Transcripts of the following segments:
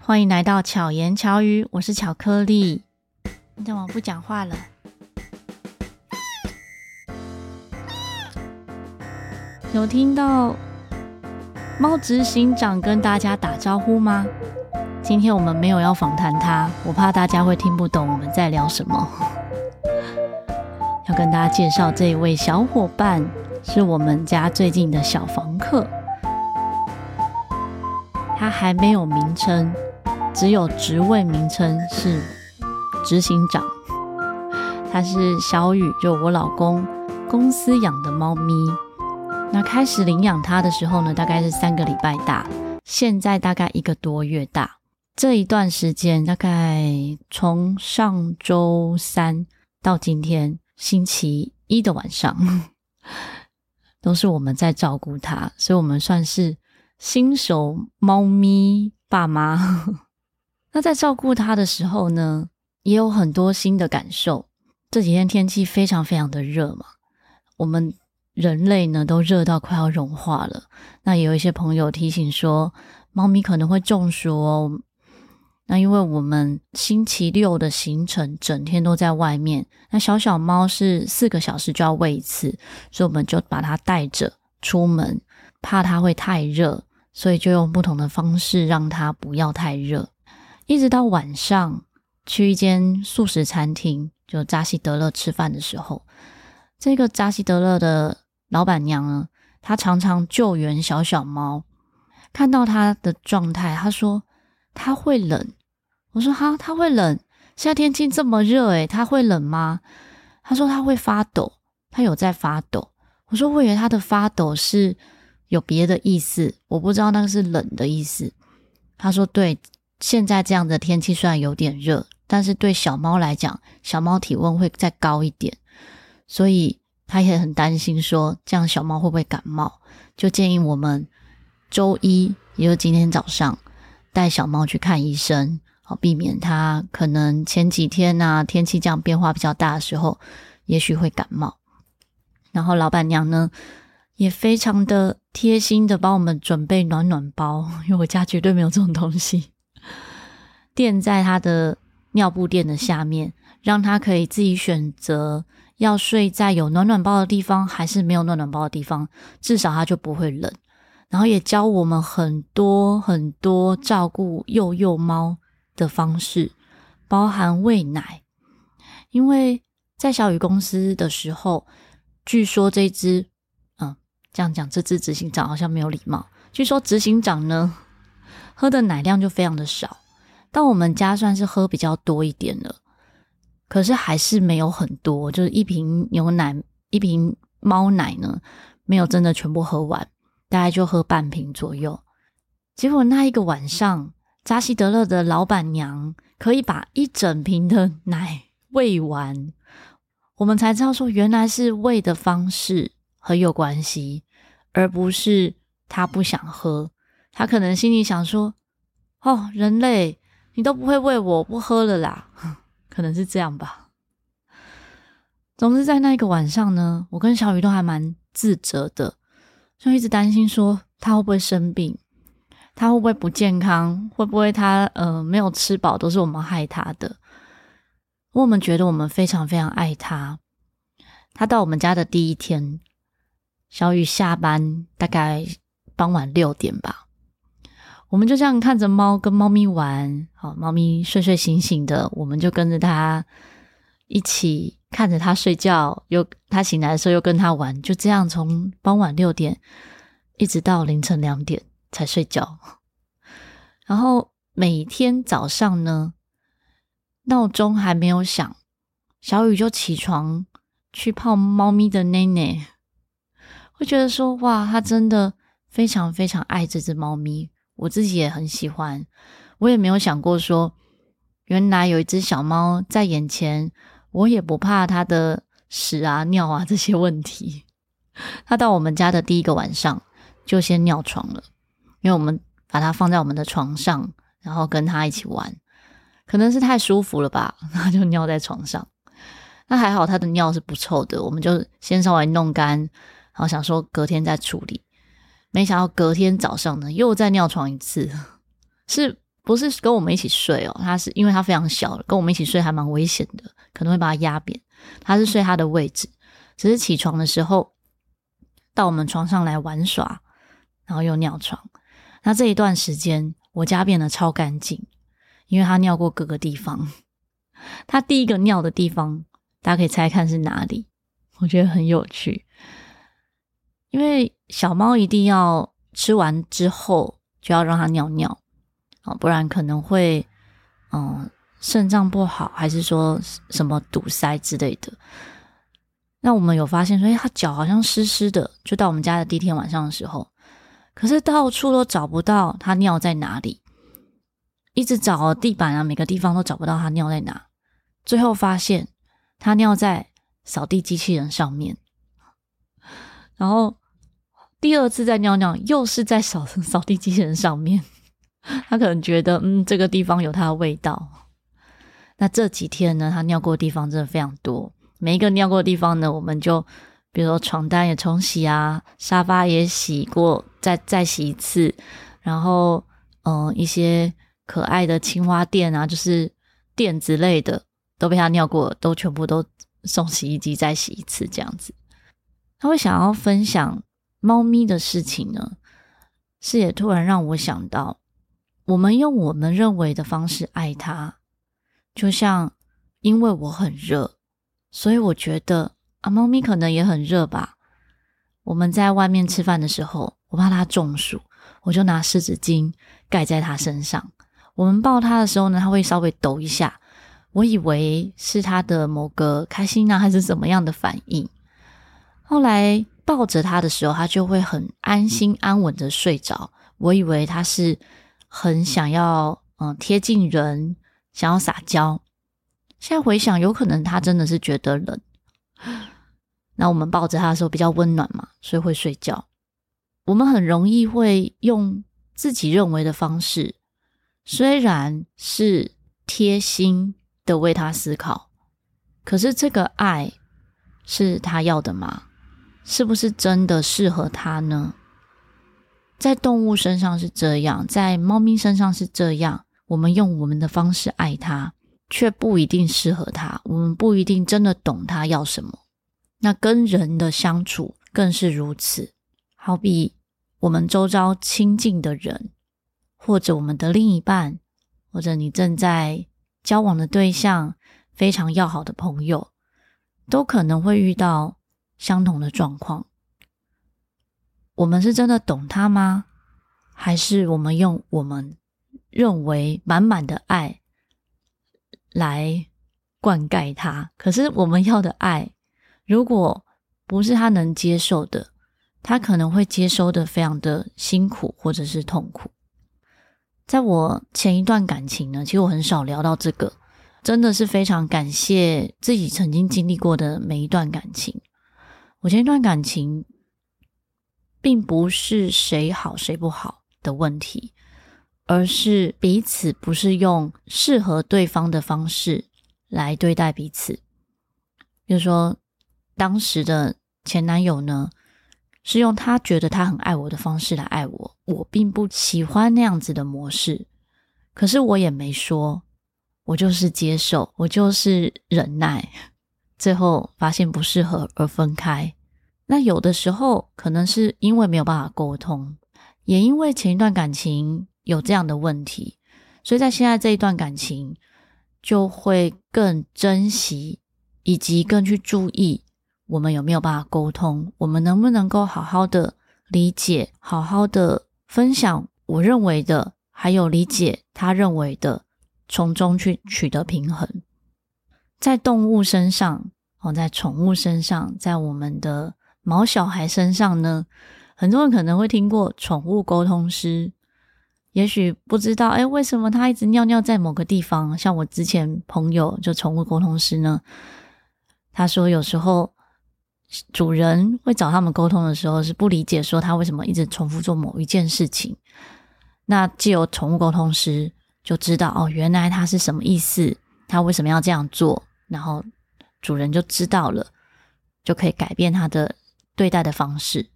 欢迎来到巧言巧语，我是巧克力。你怎么不讲话了？有听到猫执行长跟大家打招呼吗？今天我们没有要访谈他，我怕大家会听不懂我们在聊什么。要跟大家介绍这一位小伙伴，是我们家最近的小房客。他还没有名称，只有职位名称是执行长。他是小雨，就我老公公司养的猫咪。那开始领养它的时候呢，大概是三个礼拜大，现在大概一个多月大。这一段时间，大概从上周三到今天星期一的晚上，都是我们在照顾它，所以我们算是。新手猫咪爸妈，那在照顾它的时候呢，也有很多新的感受。这几天天气非常非常的热嘛，我们人类呢都热到快要融化了。那也有一些朋友提醒说，猫咪可能会中暑哦。那因为我们星期六的行程整天都在外面，那小小猫是四个小时就要喂一次，所以我们就把它带着出门。怕它会太热，所以就用不同的方式让它不要太热。一直到晚上去一间素食餐厅，就扎西德勒吃饭的时候，这个扎西德勒的老板娘呢，她常常救援小小猫。看到它的状态，她说它会冷。我说哈，它会冷？现在天气这么热，诶，它会冷吗？他说他会发抖，他有在发抖。我说我以为他的发抖是。有别的意思，我不知道那个是冷的意思。他说：“对，现在这样的天气虽然有点热，但是对小猫来讲，小猫体温会再高一点，所以他也很担心，说这样小猫会不会感冒？就建议我们周一，也就是今天早上，带小猫去看医生，好避免它可能前几天啊天气这样变化比较大的时候，也许会感冒。然后老板娘呢，也非常的贴心的帮我们准备暖暖包，因为我家绝对没有这种东西，垫在他的尿布垫的下面，让他可以自己选择要睡在有暖暖包的地方，还是没有暖暖包的地方，至少他就不会冷。然后也教我们很多很多照顾幼幼猫的方式，包含喂奶，因为在小雨公司的时候，据说这只。嗯这样讲，这只执行长好像没有礼貌。据说执行长呢，喝的奶量就非常的少，到我们家算是喝比较多一点了，可是还是没有很多，就是一瓶牛奶、一瓶猫奶呢，没有真的全部喝完，大概就喝半瓶左右。结果那一个晚上，扎西德勒的老板娘可以把一整瓶的奶喂完，我们才知道说，原来是喂的方式很有关系。而不是他不想喝，他可能心里想说：“哦，人类，你都不会喂我，不喝了啦。”可能是这样吧。总之，在那一个晚上呢，我跟小雨都还蛮自责的，就一直担心说他会不会生病，他会不会不健康，会不会他呃没有吃饱，都是我们害他的。我们觉得我们非常非常爱他。他到我们家的第一天。小雨下班大概傍晚六点吧，我们就这样看着猫跟猫咪玩，好，猫咪睡睡醒醒的，我们就跟着它一起看着它睡觉，又它醒来的时候又跟它玩，就这样从傍晚六点一直到凌晨两点才睡觉。然后每天早上呢，闹钟还没有响，小雨就起床去泡猫咪的奶奶。会觉得说哇，他真的非常非常爱这只猫咪，我自己也很喜欢。我也没有想过说，原来有一只小猫在眼前，我也不怕它的屎啊、尿啊这些问题。它到我们家的第一个晚上就先尿床了，因为我们把它放在我们的床上，然后跟它一起玩，可能是太舒服了吧，它就尿在床上。那还好，它的尿是不臭的，我们就先稍微弄干。然后想说隔天再处理，没想到隔天早上呢又再尿床一次，是不是跟我们一起睡哦，他是因为他非常小，跟我们一起睡还蛮危险的，可能会把他压扁。他是睡他的位置，只是起床的时候到我们床上来玩耍，然后又尿床。那这一段时间，我家变得超干净，因为他尿过各个地方。他第一个尿的地方，大家可以猜看是哪里？我觉得很有趣，因为小猫一定要吃完之后就要让它尿尿。不然可能会，嗯，肾脏不好，还是说什么堵塞之类的。那我们有发现说，哎，它脚好像湿湿的。就到我们家的第一天晚上的时候，可是到处都找不到它尿在哪里，一直找地板啊，每个地方都找不到它尿在哪。最后发现他尿在扫地机器人上面，然后第二次再尿尿，又是在扫扫地机器人上面。他可能觉得，嗯，这个地方有它的味道。那这几天呢，他尿过的地方真的非常多。每一个尿过的地方呢，我们就比如说床单也冲洗啊，沙发也洗过，再再洗一次。然后，嗯、一些可爱的青蛙垫啊，就是垫子类的，都被他尿过，都全部都送洗衣机再洗一次，这样子。他会想要分享猫咪的事情呢，是也突然让我想到。我们用我们认为的方式爱它，就像因为我很热，所以我觉得啊，猫咪可能也很热吧。我们在外面吃饭的时候，我怕它中暑，我就拿湿纸巾盖在它身上。我们抱它的时候呢，它会稍微抖一下，我以为是它的某个开心啊，还是怎么样的反应。后来抱着他的时候，他就会很安心安稳的睡着。我以为他是。很想要，嗯，贴近人，想要撒娇。现在回想，有可能他真的是觉得冷。那我们抱着他的时候比较温暖嘛，所以会睡觉。我们很容易会用自己认为的方式，虽然是贴心的为他思考，可是这个爱是他要的吗？是不是真的适合他呢？在动物身上是这样，在猫咪身上是这样。我们用我们的方式爱它，却不一定适合它。我们不一定真的懂它要什么。那跟人的相处更是如此。好比我们周遭亲近的人，或者我们的另一半，或者你正在交往的对象，非常要好的朋友，都可能会遇到相同的状况。我们是真的懂他吗？还是我们用我们认为满满的爱来灌溉他？可是我们要的爱，如果不是他能接受的，他可能会接收的非常的辛苦或者是痛苦。在我前一段感情呢，其实我很少聊到这个，真的是非常感谢自己曾经经历过的每一段感情。我前一段感情。并不是谁好谁不好的问题，而是彼此不是用适合对方的方式来对待彼此。比如说，当时的前男友呢，是用他觉得他很爱我的方式来爱我，我并不喜欢那样子的模式，可是我也没说，我就是接受，我就是忍耐，最后发现不适合而分开。那有的时候可能是因为没有办法沟通，也因为前一段感情有这样的问题，所以在现在这一段感情就会更珍惜，以及更去注意我们有没有办法沟通，我们能不能够好好的理解，好好的分享我认为的，还有理解他认为的，从中去取得平衡。在动物身上，哦，在宠物身上，在我们的。毛小孩身上呢，很多人可能会听过宠物沟通师，也许不知道，哎，为什么他一直尿尿在某个地方？像我之前朋友就宠物沟通师呢，他说有时候主人会找他们沟通的时候是不理解，说他为什么一直重复做某一件事情。那既有宠物沟通师就知道，哦，原来他是什么意思，他为什么要这样做，然后主人就知道了，就可以改变他的。对待的方式，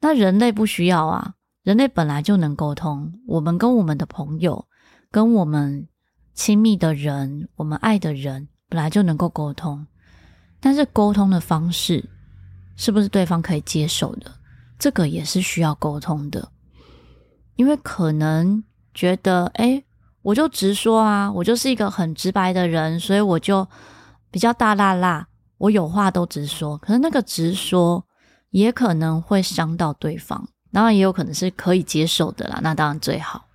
那人类不需要啊，人类本来就能沟通。我们跟我们的朋友，跟我们亲密的人、我们爱的人本来就能够沟通，但是沟通的方式是不是对方可以接受的？这个也是需要沟通的，因为可能觉得，哎，我就直说啊，我就是一个很直白的人，所以我就比较大剌剌，我有话都直说。可是那个直说也可能会伤到对方，当然也有可能是可以接受的啦，那当然最好。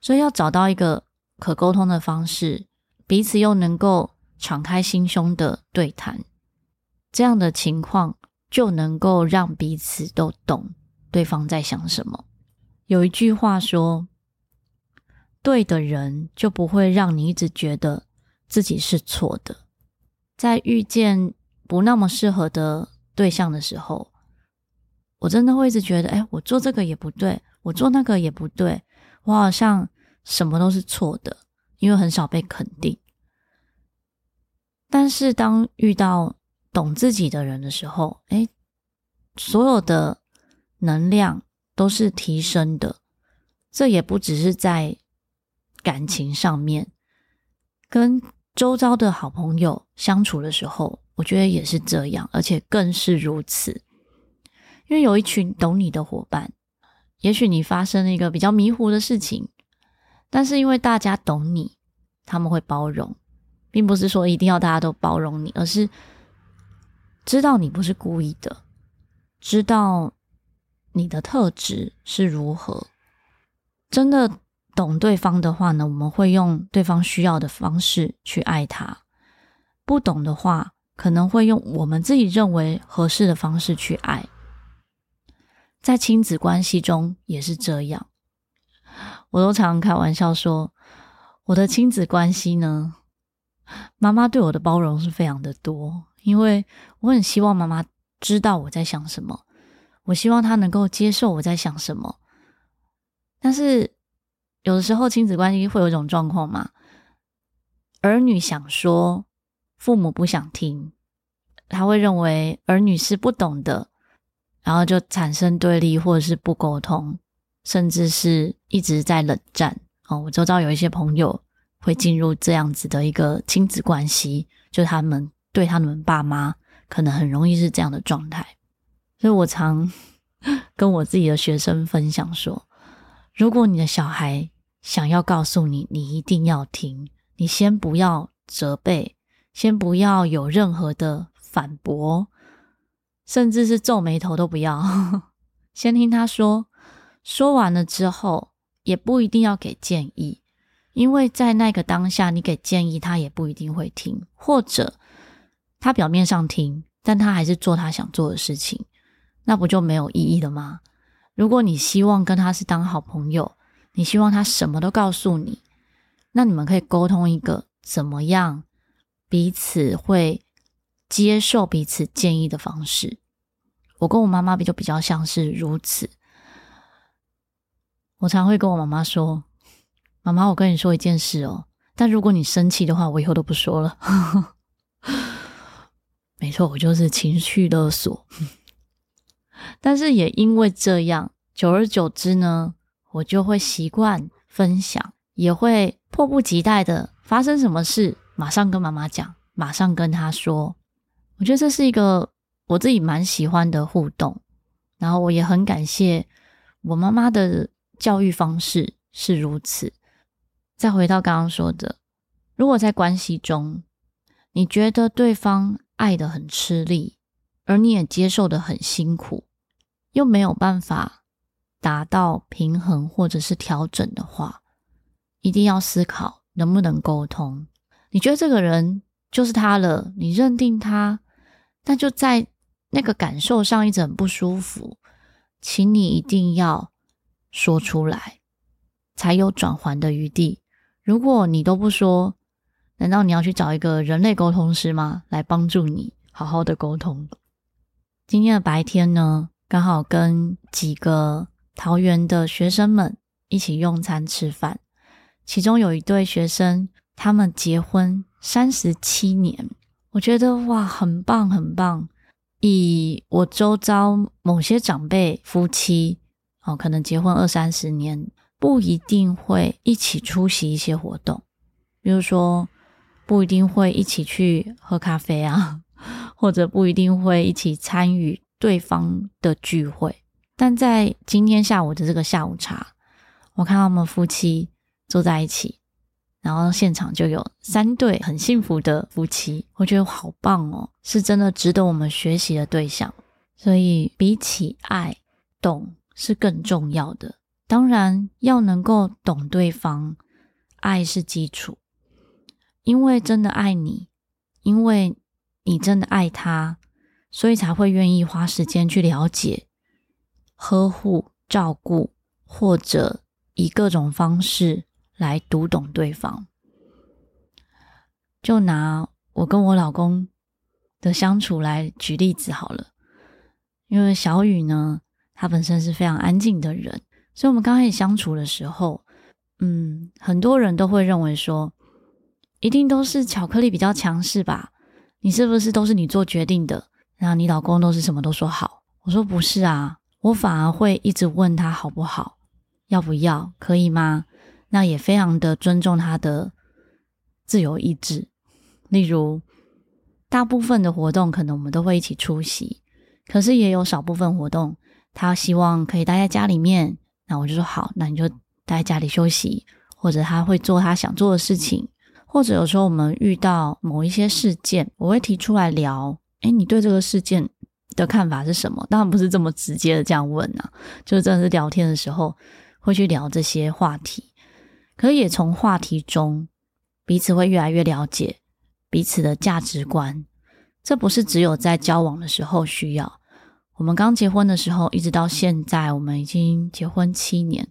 所以要找到一个可沟通的方式，彼此又能够敞开心胸的对谈，这样的情况就能够让彼此都懂对方在想什么。有一句话说：“对的人就不会让你一直觉得自己是错的。”在遇见不那么适合的对象的时候，我真的会一直觉得，哎，我做这个也不对，我做那个也不对，我好像什么都是错的，因为很少被肯定。但是当遇到懂自己的人的时候，哎，所有的能量都是提升的。这也不只是在感情上面，跟周遭的好朋友相处的时候，我觉得也是这样，而且更是如此。因为有一群懂你的伙伴，也许你发生了一个比较迷糊的事情，但是因为大家懂你，他们会包容，并不是说一定要大家都包容你，而是知道你不是故意的，知道你的特质是如何。真的懂对方的话呢，我们会用对方需要的方式去爱他；不懂的话，可能会用我们自己认为合适的方式去爱。在亲子关系中也是这样，我都常开玩笑说，我的亲子关系呢，妈妈对我的包容是非常的多，因为我很希望妈妈知道我在想什么，我希望她能够接受我在想什么。但是有的时候亲子关系会有一种状况嘛，儿女想说，父母不想听，他会认为儿女是不懂的，然后就产生对立，或者是不沟通，甚至是一直在冷战。哦，我周遭有一些朋友会进入这样子的一个亲子关系，就他们对他们爸妈可能很容易是这样的状态。所以我常 跟我自己的学生分享说。如果你的小孩想要告诉你，你一定要听，你先不要责备，先不要有任何的反驳，甚至是皱眉头都不要，先听他说。说完了之后，也不一定要给建议，因为在那个当下，你给建议，他也不一定会听，或者他表面上听，但他还是做他想做的事情，那不就没有意义了吗？如果你希望跟他是当好朋友，你希望他什么都告诉你，那你们可以沟通一个怎么样彼此会接受彼此建议的方式。我跟我妈妈比就比较像是如此。我常会跟我妈妈说：“妈妈，我跟你说一件事哦，但如果你生气的话，我以后都不说了。” 没错，我就是情绪勒索。但是也因为这样，久而久之呢，我就会习惯分享，也会迫不及待的发生什么事，马上跟妈妈讲，马上跟她说。我觉得这是一个我自己蛮喜欢的互动，然后我也很感谢我妈妈的教育方式是如此。再回到刚刚说的，如果在关系中，你觉得对方爱得很吃力，而你也接受得很辛苦。又没有办法达到平衡或者是调整的话，一定要思考能不能沟通。你觉得这个人就是他了，你认定他，那就在那个感受上一直很不舒服，请你一定要说出来，才有转圜的余地。如果你都不说，难道你要去找一个人类沟通师吗？来帮助你好好的沟通。今天的白天呢，刚好跟几个桃园的学生们一起用餐吃饭，其中有一对学生，他们结婚三十七年，我觉得哇，很棒很棒。以我周遭某些长辈夫妻哦，可能结婚二三十年不一定会一起出席一些活动，比如说不一定会一起去喝咖啡啊，或者不一定会一起参与对方的聚会。但在今天下午的这个下午茶，我看到他们夫妻坐在一起，然后现场就有三对很幸福的夫妻，我觉得好棒哦，是真的值得我们学习的对象。所以比起爱，懂是更重要的。当然要能够懂对方，爱是基础，因为真的爱你，因为你真的爱他，所以才会愿意花时间去了解、呵护、照顾，或者以各种方式来读懂对方。就拿我跟我老公的相处来举例子好了。因为小雨呢，他本身是非常安静的人，所以我们刚开始相处的时候，嗯，很多人都会认为说，一定都是巧克力比较强势吧？你是不是都是你做决定的？那你老公都是什么都说好？我说不是啊，我反而会一直问他好不好，要不要，可以吗？那也非常的尊重他的自由意志。例如，大部分的活动可能我们都会一起出席。可是也有少部分活动，他希望可以待在家里面，那我就说好，那你就待在家里休息，或者他会做他想做的事情，或者有时候我们遇到某一些事件，我会提出来聊，诶，你对这个事件的看法是什么？当然不是这么直接的这样问啊，就是真的是聊天的时候会去聊这些话题，可也从话题中彼此会越来越了解彼此的价值观。这不是只有在交往的时候需要。我们刚结婚的时候，一直到现在，我们已经结婚七年。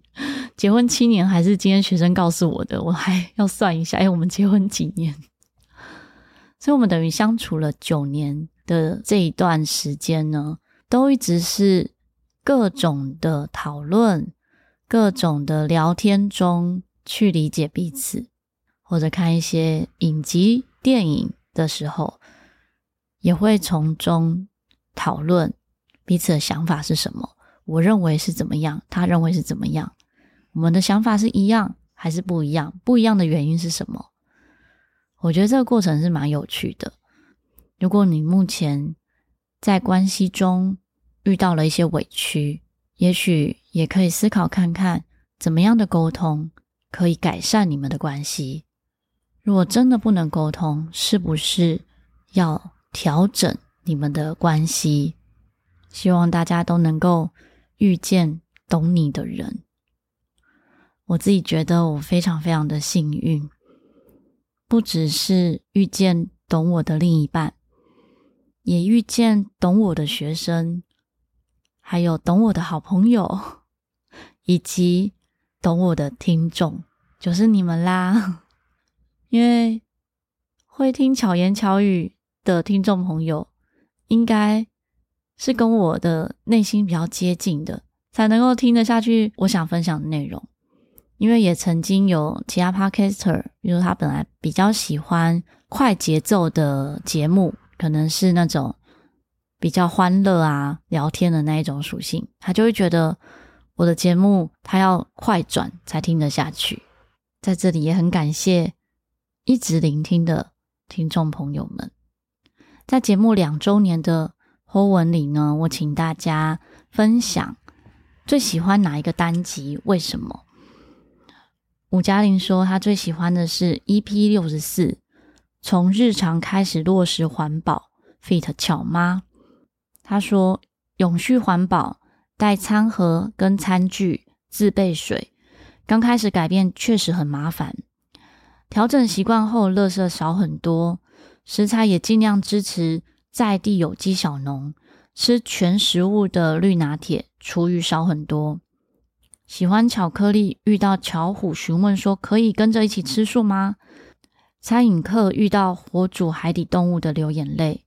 结婚七年还是今天学生告诉我的，我还 要算一下。哎，我们结婚几年？所以，我们等于相处了九年的这一段时间呢，都一直是各种的讨论、各种的聊天中去理解彼此，或者看一些影集、电影的时候。也会从中讨论彼此的想法是什么，我认为是怎么样，他认为是怎么样，我们的想法是一样还是不一样？不一样的原因是什么？我觉得这个过程是蛮有趣的。如果你目前在关系中遇到了一些委屈，也许也可以思考看看，怎么样的沟通可以改善你们的关系。如果真的不能沟通，是不是要调整你们的关系，希望大家都能够遇见懂你的人。我自己觉得我非常非常的幸运，不只是遇见懂我的另一半，也遇见懂我的学生，还有懂我的好朋友，以及懂我的听众，就是你们啦。因为会听巧言巧语的听众朋友，应该是跟我的内心比较接近的，才能够听得下去我想分享的内容。因为也曾经有其他 podcaster，比如他本来比较喜欢快节奏的节目，可能是那种比较欢乐啊、聊天的那一种属性，他就会觉得我的节目他要快转才听得下去。在这里也很感谢一直聆听的听众朋友们。在节目两周年的后文里呢，我请大家分享最喜欢哪一个单集？为什么？吴嘉玲说她最喜欢的是 EP 六十四，从日常开始落实环保，Fit 巧妈。她说永续环保，带餐盒跟餐具，自备水。刚开始改变确实很麻烦，调整习惯后，垃圾少很多。食材也尽量支持在地有机小农，吃全食物的绿拿铁，厨余少很多。喜欢巧克力，遇到巧虎询问说可以跟着一起吃素吗？餐饮课遇到火煮海底动物的流眼泪，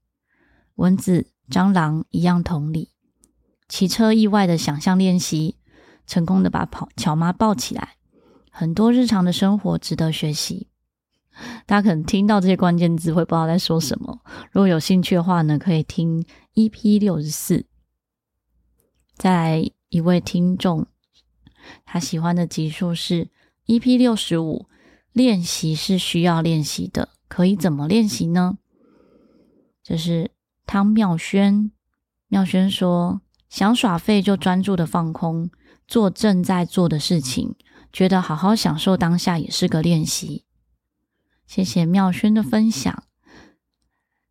蚊子、蟑螂一样同理。骑车意外的想象练习，成功的把跑乔妈抱起来，很多日常的生活值得学习。大家可能听到这些关键字会不知道在说什么。如果有兴趣的话呢，可以听 EP 六十四。再来一位听众他喜欢的集数是 EP 六十五。练习是需要练习的，可以怎么练习呢？就是汤妙轩，妙轩说，想耍废就专注的放空，做正在做的事情，觉得好好享受当下也是个练习。谢谢妙轩的分享。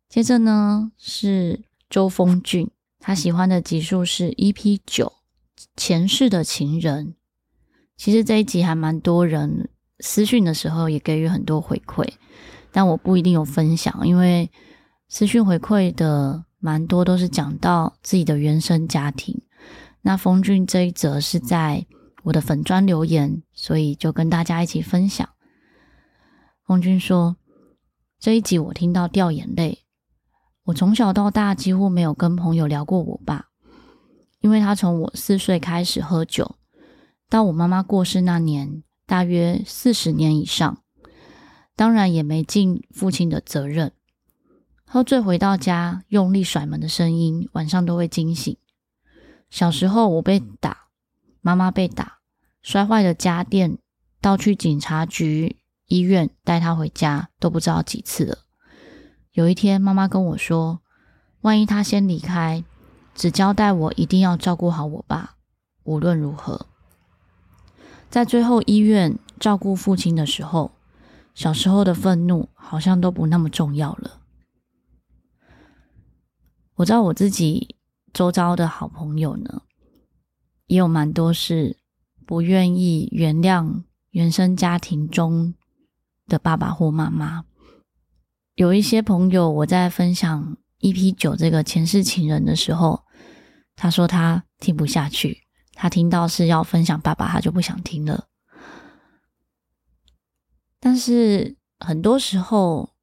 接着呢是周峰俊，他喜欢的集数是 EP 九，前世的情人。其实这一集还蛮多人。私讯的时候也给予很多回馈，但我不一定有分享，因为私讯回馈的蛮多都是讲到自己的原生家庭。那风俊这一则是在我的粉专留言，所以就跟大家一起分享。峰峻说：“这一集我听到掉眼泪。我从小到大几乎没有跟朋友聊过我爸，因为他从我四岁开始喝酒，到我妈妈过世那年。”大约四十年以上，当然也没尽父亲的责任。喝醉回到家，用力甩门的声音，晚上都会惊醒。小时候我被打，妈妈被打，摔坏的家电，到去警察局、医院带他回家，都不知道几次了。有一天，妈妈跟我说：“万一他先离开，只交代我一定要照顾好我爸，无论如何。”在最后医院照顾父亲的时候，小时候的愤怒好像都不那么重要了。我知道我自己周遭的好朋友呢，也有蛮多是不愿意原谅原生家庭中的爸爸或妈妈。有一些朋友，我在分享 EP 九这个前世情人的时候，他说他听不下去。他听到是要分享爸爸，他就不想听了。但是很多时候，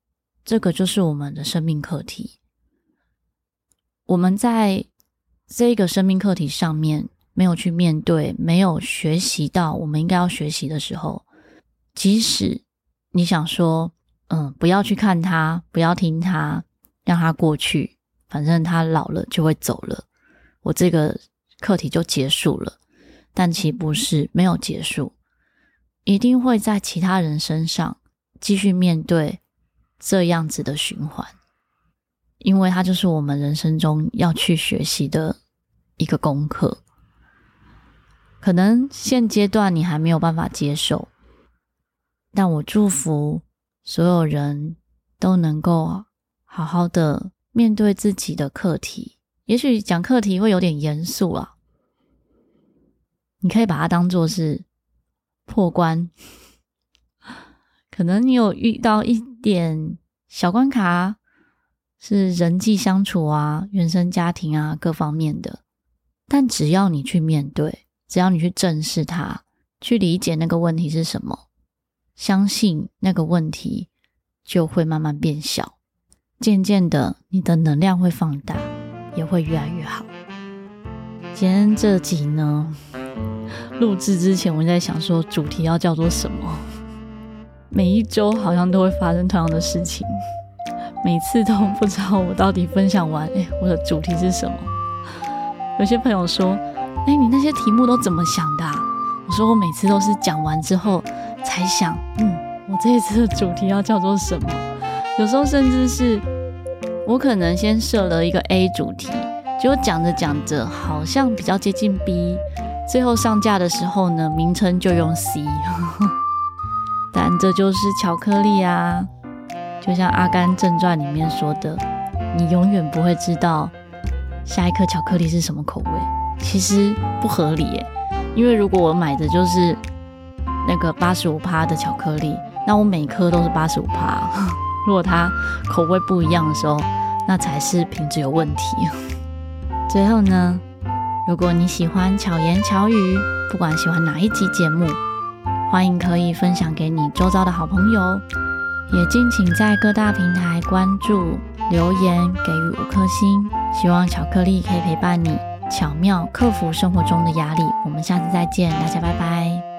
这个就是我们的生命课题。我们在这个生命课题上面没有去面对，没有学习到我们应该要学习的时候，即使你想说，嗯，不要去看他，不要听他，让他过去，反正他老了就会走了。我这个。课题就结束了，但其不是，没有结束，一定会在其他人身上继续面对这样子的循环，因为它就是我们人生中要去学习的一个功课。可能现阶段你还没有办法接受，但我祝福所有人都能够好好的面对自己的课题。也许讲课题会有点严肃啊。你可以把它当做是破关，可能你有遇到一点小关卡，是人际相处啊、原生家庭啊各方面的，但只要你去面对，只要你去正视它，去理解那个问题是什么，相信那个问题就会慢慢变小，渐渐的，你的能量会放大，也会越来越好。今天这集呢，录制之前，我在想说主题要叫做什么。每一周好像都会发生同样的事情，每次都不知道我到底分享完，哎，我的主题是什么？有些朋友说，哎，你那些题目都怎么想的？我说我每次都是讲完之后才想，嗯，我这一次的主题要叫做什么？有时候甚至是我可能先设了一个 A 主题，结果讲着讲着好像比较接近 B。最后上架的时候呢，名称就用 C，但这就是巧克力啊！就像《阿甘正传》里面说的，你永远不会知道下一颗巧克力是什么口味。其实不合理耶，因为如果我买的就是那个八十五趴的巧克力，那我每颗都是八十五趴。如果它口味不一样的时候，那才是品质有问题。最后呢，如果你喜欢巧言巧语，不管喜欢哪一集节目，欢迎可以分享给你周遭的好朋友，也敬请在各大平台关注、留言、给予五颗星。希望巧克力可以陪伴你，巧妙克服生活中的压力。我们下次再见，大家拜拜。